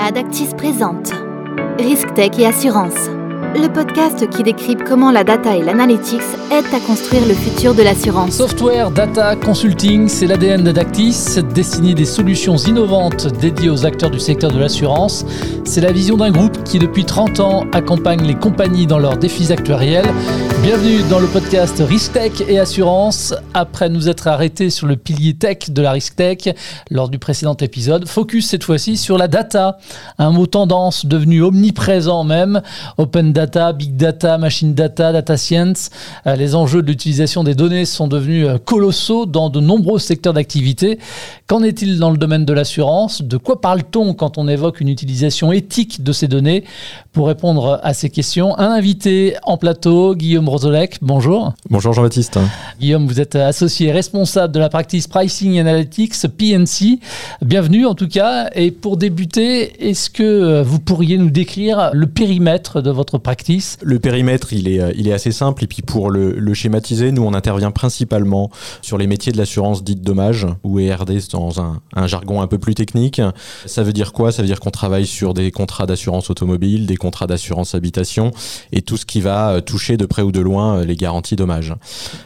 Adactis présente. Risque Tech et Assurance, le podcast qui décrypte comment la data et l'analytics aident à construire le futur de l'assurance. Software, data, consulting, c'est l'ADN d'Adactis, dessiner des solutions innovantes dédiées aux acteurs du secteur de l'assurance. C'est la vision d'un groupe qui depuis 30 ans accompagne les compagnies dans leurs défis actuariels. Bienvenue dans le podcast Risk Tech et Assurance. Après nous être arrêtés sur le pilier tech de la Risk Tech lors du précédent épisode, focus cette fois-ci sur la data, un mot tendance devenu omniprésent même. Big data, machine data, data science. Euh, Les enjeux de l'utilisation des données sont devenus euh, colossaux dans de nombreux secteurs d'activité. Qu'en est-il dans le domaine de l'assurance? De quoi parle-t-on quand on évoque une utilisation éthique de ces données? Pour répondre à ces questions, un invité en plateau, Guillaume Rosolec. Bonjour. Bonjour Jean-Baptiste. Guillaume, vous êtes associé responsable de la practice Pricing Analytics PNC. Bienvenue en tout cas. Et pour débuter, est-ce que vous pourriez nous décrire le périmètre de votre practice? Le périmètre, il est, il est assez simple. Et puis pour le, le schématiser, nous, on intervient principalement sur les métiers de l'assurance dite dommage ou ERD un, un jargon un peu plus technique. Ça veut dire quoi? Ça veut dire qu'on travaille sur des contrats d'assurance automobile, des contrats d'assurance habitation et tout ce qui va euh, toucher de près ou de loin euh, les garanties dommages.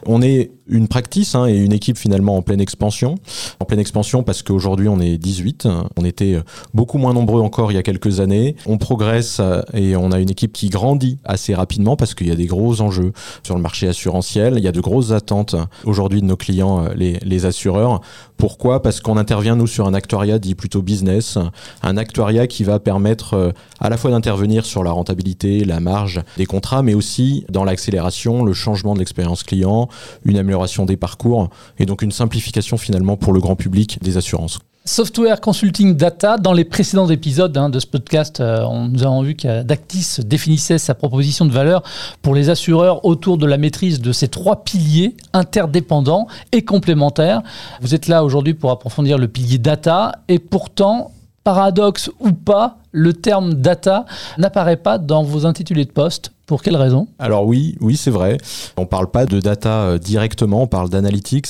On est une practice hein, et une équipe finalement en pleine expansion. En pleine expansion parce qu'aujourd'hui on est 18. On était beaucoup moins nombreux encore il y a quelques années. On progresse euh, et on a une équipe qui grandit assez rapidement parce qu'il y a des gros enjeux sur le marché assurantiel. Il y a de grosses attentes aujourd'hui de nos clients, euh, les, les assureurs. Pourquoi? Parce qu'on intervient nous sur un actuariat dit plutôt business, un actuariat qui va permettre euh, à la fois d'intervenir sur la rentabilité, la marge des contrats, mais aussi dans l'accélération, le changement de l'expérience client, une amélioration des parcours et donc une simplification finalement pour le grand public des assurances. Software Consulting Data, dans les précédents épisodes hein, de ce podcast, euh, nous avons vu qu'Adactis définissait sa proposition de valeur pour les assureurs autour de la maîtrise de ces trois piliers interdépendants et complémentaires. Vous êtes là aujourd'hui pour approfondir le pilier data et pourtant, paradoxe ou pas, le terme data n'apparaît pas dans vos intitulés de poste. Pour quelle raison? Alors oui, oui, c'est vrai. On parle pas de data euh, directement, on parle d'analytics.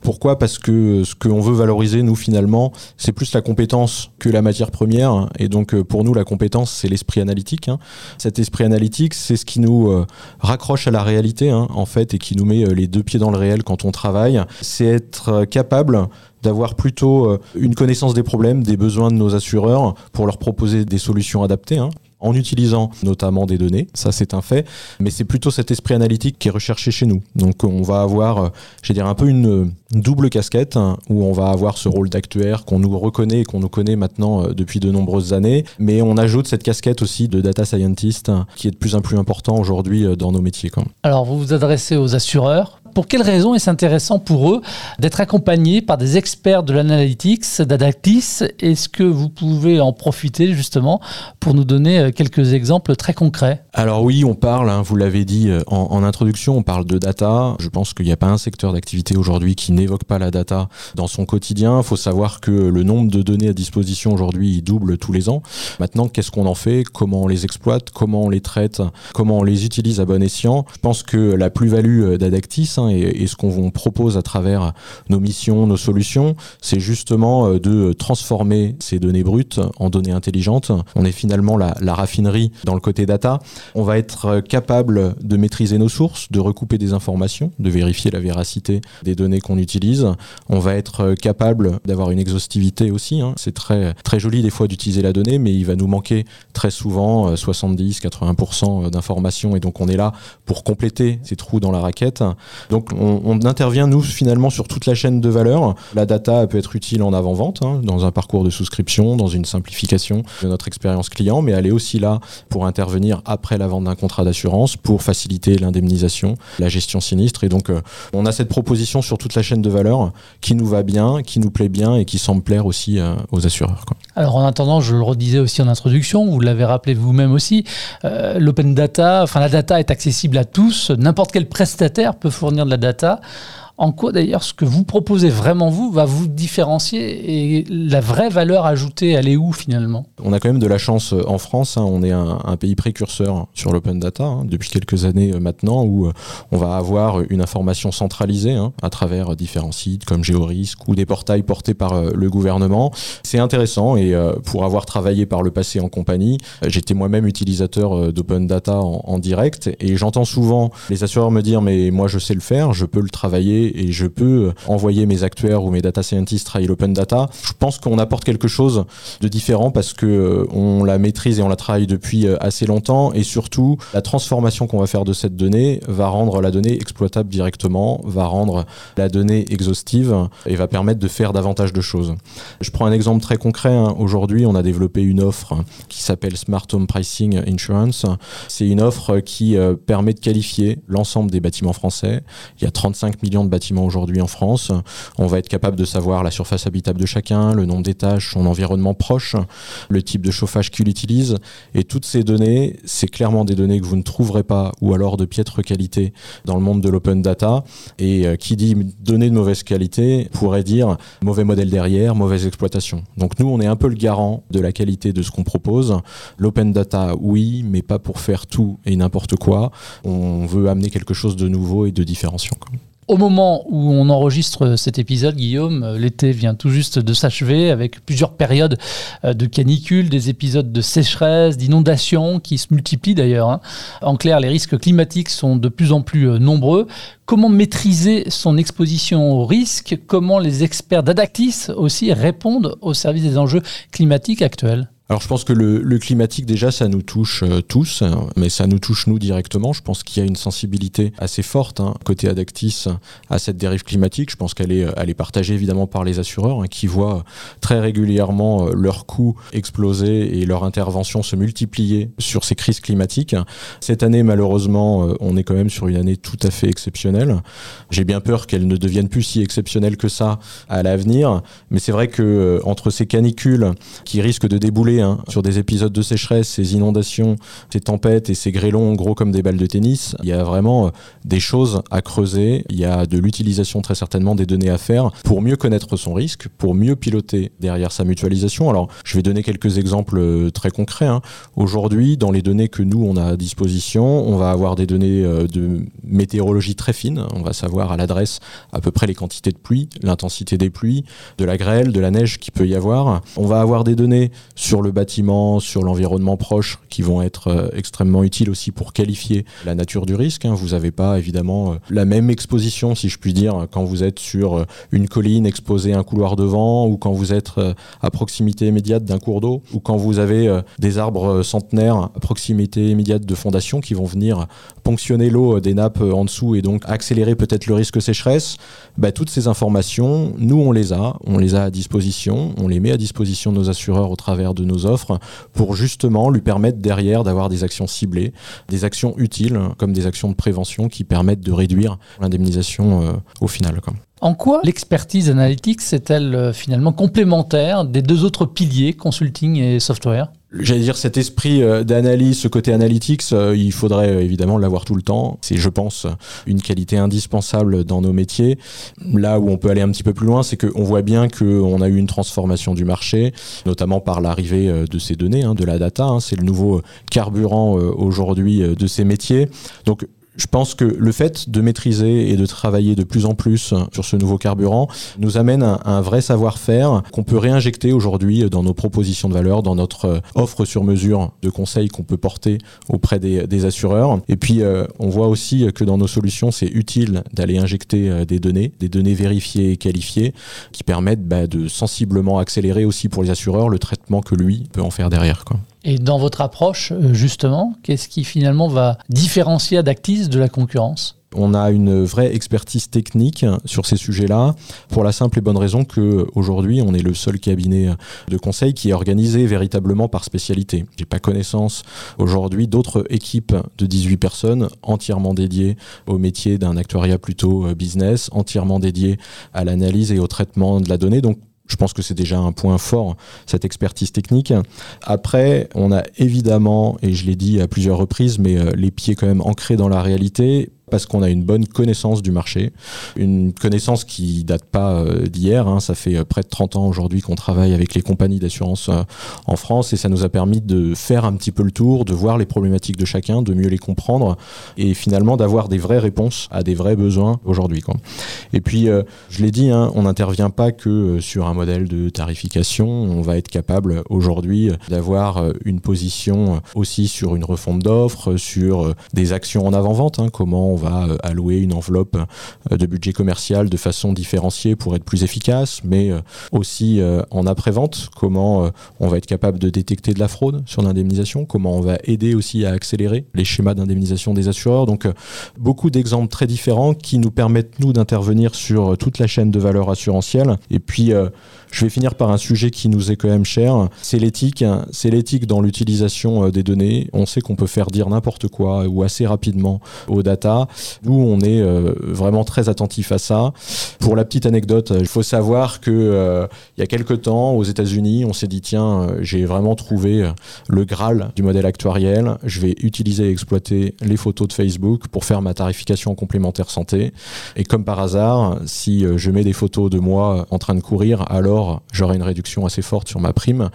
Pourquoi? Parce que ce qu'on veut valoriser, nous, finalement, c'est plus la compétence que la matière première. Et donc, euh, pour nous, la compétence, c'est l'esprit analytique. hein. Cet esprit analytique, c'est ce qui nous euh, raccroche à la réalité, hein, en fait, et qui nous met les deux pieds dans le réel quand on travaille. C'est être capable d'avoir plutôt une connaissance des problèmes, des besoins de nos assureurs pour leur proposer des solutions adaptées. En utilisant notamment des données, ça c'est un fait, mais c'est plutôt cet esprit analytique qui est recherché chez nous. Donc on va avoir, euh, je dire, un peu une, double casquette hein, où on va avoir ce rôle d'actuaire qu'on nous reconnaît et qu'on nous connaît maintenant euh, depuis de nombreuses années, mais on ajoute cette casquette aussi de data scientist hein, qui est de plus en plus important aujourd'hui euh, dans nos métiers. Alors, vous vous adressez aux assureurs. Pour quelles raisons est-ce intéressant pour eux d'être accompagnés par des experts de l'analytics, d'Adactis Est-ce que vous pouvez en profiter justement pour nous donner euh, quelques exemples très concrets? Alors oui, on parle, hein, vous l'avez dit euh, en, introduction, on parle de data. Je pense qu'il n'y a pas un secteur d'activité aujourd'hui qui n'évoque pas la data dans son quotidien. Il faut savoir que le nombre de données à disposition aujourd'hui double tous les ans. Maintenant, qu'est-ce qu'on en fait? Comment on les exploite? Comment on les traite? Comment on les utilise à bon escient? Je pense que la plus-value euh, d'Adactis hein, et, ce qu'on propose à travers nos missions, nos solutions, c'est justement euh, de transformer ces données brutes en données intelligentes. On est finalement la raffinerie dans le côté data. On va être euh, capable de maîtriser nos sources, de recouper des informations, de vérifier la véracité des données qu'on utilise. On va être euh, capable d'avoir une exhaustivité aussi. hein. C'est très, joli des fois d'utiliser la donnée, mais il va nous manquer très souvent euh, 70-80% d'informations. Et donc on est là pour compléter ces trous dans la raquette. Donc on, intervient, nous, finalement, sur toute la chaîne de valeur. La data peut être utile en avant-vente, hein, dans un parcours de souscription, dans une simplification de notre expérience client, mais elle est aussi là pour intervenir après la vente d'un contrat d'assurance, pour faciliter l'indemnisation, la gestion sinistre. Et donc euh, on a cette proposition sur toute la chaîne de valeur qui nous va bien, qui nous plaît bien et qui semble plaire aussi euh, aux assureurs. Alors en attendant, je le redisais aussi en introduction, vous l'avez rappelé vous-même aussi, euh, l'open data, enfin la data est accessible à tous, n'importe quel prestataire peut fournir de la data. En quoi d'ailleurs ce que vous proposez vraiment vous va vous différencier et la vraie valeur ajoutée, elle est où finalement? On a quand même de la chance euh, en France, hein. on est un, pays précurseur sur l'open data hein, depuis quelques années euh, maintenant où euh, on va avoir une information centralisée hein, à travers différents sites comme GeoRisque ou des portails portés par le gouvernement. C'est intéressant et pour avoir travaillé par le passé en compagnie, j'étais moi-même utilisateur d'open data en, en direct et j'entends souvent les assureurs me dire mais moi je sais le faire, je peux le travailler et je peux envoyer mes actuaires ou mes data scientists travailler l'open data. Je pense qu'on apporte quelque chose de différent parce que euh, on la maîtrise et on la travaille depuis euh, assez longtemps et surtout la transformation qu'on va faire de cette donnée va rendre la donnée exploitable directement, va rendre la donnée exhaustive et va permettre de faire davantage de choses. Je prends un exemple très concret. Hein. Aujourd'hui, on a développé une offre qui s'appelle Smart Home Pricing Insurance. C'est une offre qui euh, permet de qualifier l'ensemble des bâtiments français. Il y a 35 millions de bâtiments aujourd'hui en France. On va être capable de savoir la surface habitable de chacun, le nombre d'étages, son environnement proche, le type de chauffage qu'il utilise. Et toutes ces données, c'est clairement des données que vous ne trouverez pas ou alors de piètre qualité dans le monde de l'open data. Et euh, qui dit données de mauvaise qualité pourrait dire mauvais modèle derrière, mauvaise exploitation. Donc nous, on est un peu le garant de la qualité de ce qu'on propose. L'open data, oui, mais pas pour faire tout et n'importe quoi. On veut amener quelque chose de nouveau et de différenciant. Au moment où on enregistre cet épisode, Guillaume, euh, l'été vient tout juste de s'achever avec plusieurs périodes euh, de canicule, des épisodes de sécheresse, d'inondations qui se multiplient d'ailleurs. Hein. En clair, les risques climatiques sont de plus en plus euh, nombreux. Comment maîtriser son exposition aux risques? Comment les experts d'Adactis aussi répondent au service des enjeux climatiques actuels? Alors je pense que le, climatique déjà ça nous touche euh, tous, hein, mais ça nous touche nous directement. Je pense qu'il y a une sensibilité assez forte hein, côté Adactis à cette dérive climatique. Je pense qu'elle est, elle est partagée évidemment par les assureurs hein, qui voient très régulièrement euh, leurs coûts exploser et leur intervention se multiplier sur ces crises climatiques. Cette année malheureusement euh, on est quand même sur une année tout à fait exceptionnelle. J'ai bien peur qu'elle ne devienne plus si exceptionnelle que ça à l'avenir, mais c'est vrai que entre ces canicules qui risquent de débouler Hein, sur des épisodes de sécheresse, ces inondations, ces tempêtes et ces grêlons gros comme des balles de tennis. Il y a vraiment euh, des choses à creuser. Il y a de l'utilisation très certainement des données à faire pour mieux connaître son risque, pour mieux piloter derrière sa mutualisation. Alors, je vais donner quelques exemples euh, très concrets. Hein. Aujourd'hui, dans les données que nous on a à disposition, on va avoir des données euh, de météorologie très fines. On va savoir à l'adresse à peu près les quantités de pluie, l'intensité des pluies, de la grêle, de la neige qui peut y avoir. On va avoir des données sur le bâtiment, sur l'environnement proche, qui vont être euh, extrêmement utiles aussi pour qualifier la nature du risque. Hein. Vous n'avez pas évidemment euh, la même exposition, si je puis dire, quand vous êtes sur euh, une colline exposée à un couloir de vent, ou quand vous êtes à proximité immédiate d'un cours d'eau, ou quand vous avez des arbres centenaires à proximité immédiate de fondations qui vont venir ponctionner l'eau des nappes en dessous et donc accélérer peut-être le risque sécheresse. Bah, toutes ces informations, nous on les a, on les a à disposition, on les met à disposition de nos assureurs au travers de nos offres pour justement lui permettre derrière d'avoir des actions ciblées, des actions utiles comme des actions de prévention qui permettent de réduire l'indemnisation euh, au final. En quoi l'expertise analytique est-elle euh, finalement complémentaire des deux autres piliers, consulting et software? J'allais dire cet esprit euh, d'analyse, ce côté analytics, euh, il faudrait euh, évidemment l'avoir tout le temps. C'est, je pense, une qualité indispensable dans nos métiers. Là où on peut aller un petit peu plus loin, c'est qu'on voit bien qu'on a eu une transformation du marché, notamment par l'arrivée de ces données, hein, de la data. Hein. c'est le nouveau carburant aujourd'hui de ces métiers. Donc je pense que le fait de maîtriser et de travailler de plus en plus sur ce nouveau carburant nous amène à un vrai savoir-faire qu'on peut réinjecter aujourd'hui dans nos propositions de valeur, dans notre offre sur mesure de conseils qu'on peut porter auprès des, assureurs. Et puis, euh, on voit aussi que dans nos solutions, c'est utile d'aller injecter euh, des données, des données vérifiées et qualifiées, qui permettent bah, de sensiblement accélérer aussi pour les assureurs le traitement que lui peut en faire derrière. Et dans votre approche, euh, justement, qu'est-ce qui finalement va différencier Adactis de la concurrence? On a une vraie expertise technique sur ces sujets-là, pour la simple et bonne raison que aujourd'hui, on est le seul cabinet de conseil qui est organisé véritablement par spécialité. J'ai pas connaissance aujourd'hui d'autres équipes de 18 personnes entièrement dédiées au métier d'un actuariat plutôt euh, business, entièrement dédiées à l'analyse et au traitement de la donnée. Je pense que c'est déjà un point fort, cette expertise technique. Après, on a évidemment, et je l'ai dit à plusieurs reprises, mais euh, les pieds quand même ancrés dans la réalité, Parce qu'on a une bonne connaissance du marché, une connaissance qui date pas euh, d'hier. Hein. Ça fait euh, près de 30 ans aujourd'hui qu'on travaille avec les compagnies d'assurance euh, en France et ça nous a permis de faire un petit peu le tour, de voir les problématiques de chacun, de mieux les comprendre et finalement d'avoir des vraies réponses à des vrais besoins aujourd'hui. Et puis, je l'ai dit, hein, on n'intervient pas que sur un modèle de tarification. On va être capable aujourd'hui d'avoir une position aussi sur une refonte d'offres, sur des actions en avant-vente, hein, comment va allouer une enveloppe de budget commercial de façon différenciée pour être plus efficace, mais euh, aussi euh, en après-vente, comment euh, on va être capable de détecter de la fraude sur l'indemnisation, comment on va aider aussi à accélérer les schémas d'indemnisation des assureurs? Donc beaucoup d'exemples très différents qui nous permettent, nous, d'intervenir sur toute la chaîne de valeur assurantielle. Et puis, je vais finir par un sujet qui nous est quand même cher, c'est l'éthique. C'est l'éthique dans l'utilisation des données. On sait qu'on peut faire dire n'importe quoi ou assez rapidement aux data. Nous, on est vraiment très attentif à ça. Pour la petite anecdote, il faut savoir que euh, il y a quelques temps, aux États-Unis, on s'est dit tiens, euh, j'ai vraiment trouvé euh, le Graal du modèle actuariel. Je vais utiliser et exploiter les photos de Facebook pour faire ma tarification complémentaire santé. Et comme par hasard, si je mets des photos de moi en train de courir, alors j'aurai une réduction assez forte sur ma prime.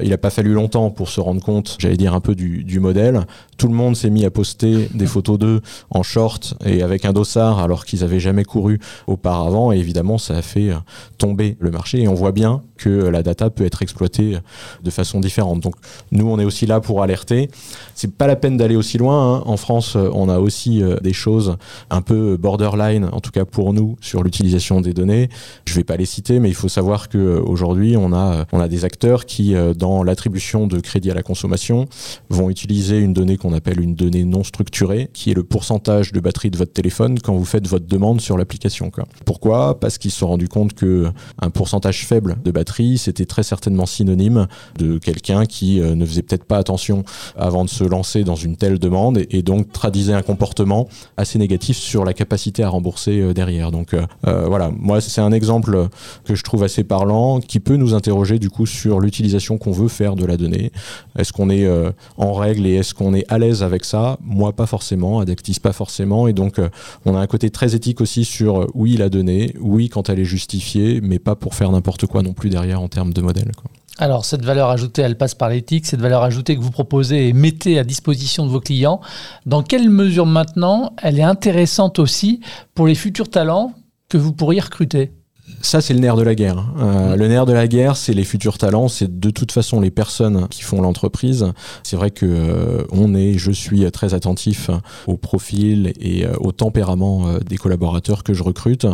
Il n'a pas fallu longtemps pour se rendre compte, j'allais dire un peu du modèle. Tout le monde s'est mis à poster des photos d'eux en short et avec un dossard alors qu'ils avaient jamais couru auparavant. Et évidemment, ça a fait tomber le marché. Et on voit bien que la data peut être exploitée de façon différente. Donc nous, on est aussi là pour alerter. C'est pas la peine d'aller aussi loin. Hein. En France, on a aussi euh, des choses un peu borderline, en tout cas pour nous, sur l'utilisation des données. Je vais pas les citer, mais il faut savoir que euh, aujourd'hui, on a euh, on a des acteurs qui, dans l'attribution de crédit à la consommation, vont utiliser une donnée qu'on appelle une donnée non structurée, qui est le pourcentage de batterie de votre téléphone quand vous faites votre demande sur l'application. Pourquoi? Parce qu'ils se sont rendus compte que un pourcentage faible de batterie c'était très certainement synonyme de quelqu'un qui euh, ne faisait peut-être pas attention avant de se lancer dans une telle demande et, donc traduisait un comportement assez négatif sur la capacité à rembourser euh, derrière. Donc euh, voilà, moi c'est un exemple que je trouve assez parlant qui peut nous interroger du coup sur l'utilisation qu'on veut faire de la donnée. Est-ce qu'on est en règle et est-ce qu'on est à l'aise avec ça? Moi pas forcément, Adactis pas forcément. Et donc on a un côté très éthique aussi sur oui la donnée, oui quand elle est justifiée, mais pas pour faire n'importe quoi non plus derrière en termes de modèle. Alors, cette valeur ajoutée, elle passe par l'éthique, cette valeur ajoutée que vous proposez et mettez à disposition de vos clients. Dans quelle mesure maintenant elle est intéressante aussi pour les futurs talents que vous pourriez recruter? Ça, c'est le nerf de la guerre. Euh, le nerf de la guerre, c'est les futurs talents, c'est de toute façon les personnes qui font l'entreprise. C'est vrai que euh, on est, je suis très attentif au profil et euh, au tempérament des collaborateurs que je recrute.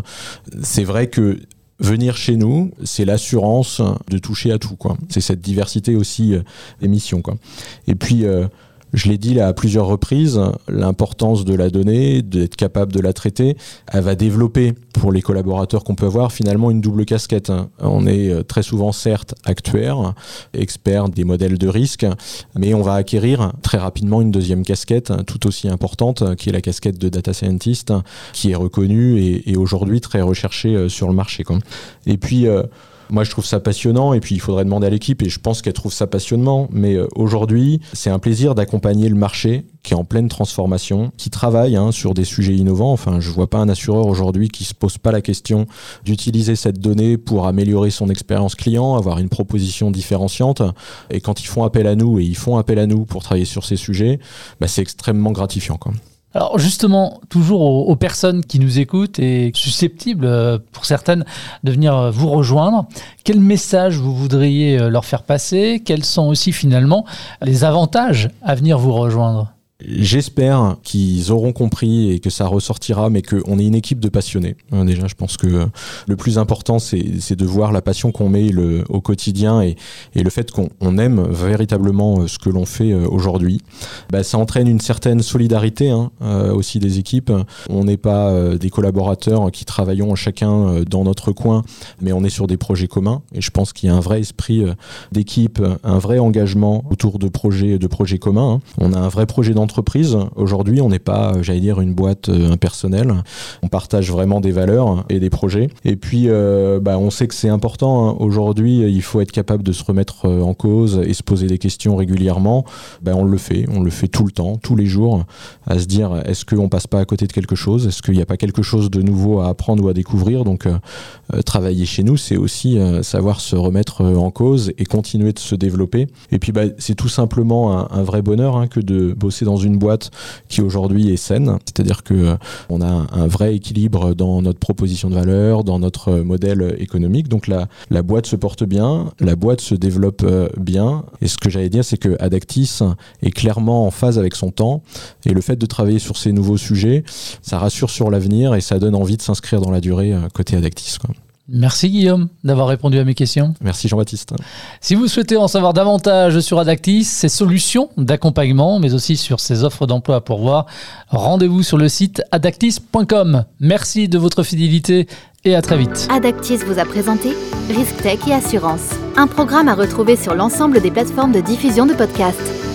C'est vrai que venir chez nous, c'est l'assurance de toucher à tout. quoi. C'est cette diversité aussi euh, des missions. Quoi. Et puis, euh, je l'ai dit là à plusieurs reprises, l'importance de la donnée, d'être capable de la traiter, elle va développer pour les collaborateurs qu'on peut avoir finalement une double casquette. On est euh, très souvent certes actuaire, expert des modèles de risque, mais on va acquérir très rapidement une deuxième casquette tout aussi importante qui est la casquette de data scientist qui est reconnue et, aujourd'hui très recherchée euh, sur le marché. Et puis euh, moi, je trouve ça passionnant et puis il faudrait demander à l'équipe et je pense qu'elle trouve ça passionnant. Mais euh, aujourd'hui, c'est un plaisir d'accompagner le marché qui est en pleine transformation, qui travaille hein, sur des sujets innovants. Enfin, je vois pas un assureur aujourd'hui qui se pose pas la question d'utiliser cette donnée pour améliorer son expérience client, avoir une proposition différenciante. Et quand ils font appel à nous et ils font appel à nous pour travailler sur ces sujets, bah, c'est extrêmement gratifiant. Alors justement, toujours aux, personnes qui nous écoutent et susceptibles euh, pour certaines de venir euh, vous rejoindre, quel message vous voudriez euh, leur faire passer? Quels sont aussi finalement les avantages à venir vous rejoindre? J'espère qu'ils auront compris et que ça ressortira, mais qu'on est une équipe de passionnés. Hein, déjà, je pense que le plus important, c'est de voir la passion qu'on met au quotidien et, le fait qu'on aime véritablement euh, ce que l'on fait euh, aujourd'hui. Bah, ça entraîne une certaine solidarité hein, euh, aussi des équipes. On n'est pas des collaborateurs qui travaillons chacun dans notre coin, mais on est sur des projets communs. Et je pense qu'il y a un vrai esprit d'équipe, un vrai engagement autour de projets, de projets communs. Hein. On a un vrai projet d'entreprise Aujourd'hui, on n'est pas, j'allais dire, une boîte impersonnelle. On partage vraiment des valeurs et des projets. Et puis, bah, on sait que c'est important. Hein. Aujourd'hui, il faut être capable de se remettre en cause et se poser des questions régulièrement. Ben, on le fait, on le fait tout le temps, tous les jours, à se dire est-ce qu'on passe pas à côté de quelque chose? Est-ce qu'il n'y a pas quelque chose de nouveau à apprendre ou à découvrir? Donc, travailler chez nous, c'est aussi savoir se remettre en cause et continuer de se développer. Et puis, bah, c'est tout simplement un, vrai bonheur hein, que de bosser dans une boîte qui aujourd'hui est saine. C'est-à-dire que euh, on a un, vrai équilibre dans notre proposition de valeur, dans notre modèle économique. Donc la, la boîte se porte bien, la boîte se développe euh, bien. Et ce que j'allais dire, c'est que Adactis est clairement en phase avec son temps. Et le fait de travailler sur ces nouveaux sujets, ça rassure sur l'avenir et ça donne envie de s'inscrire dans la durée euh, côté Adactis. Merci Guillaume d'avoir répondu à mes questions. Merci Jean-Baptiste. Si vous souhaitez en savoir davantage sur Adactis, ses solutions d'accompagnement, mais aussi sur ses offres d'emploi à pourvoir, rendez-vous sur le site adactis.com. Merci de votre fidélité et à très vite. Adactis vous a présenté Risk Tech et Assurance, un programme à retrouver sur l'ensemble des plateformes de diffusion de podcasts.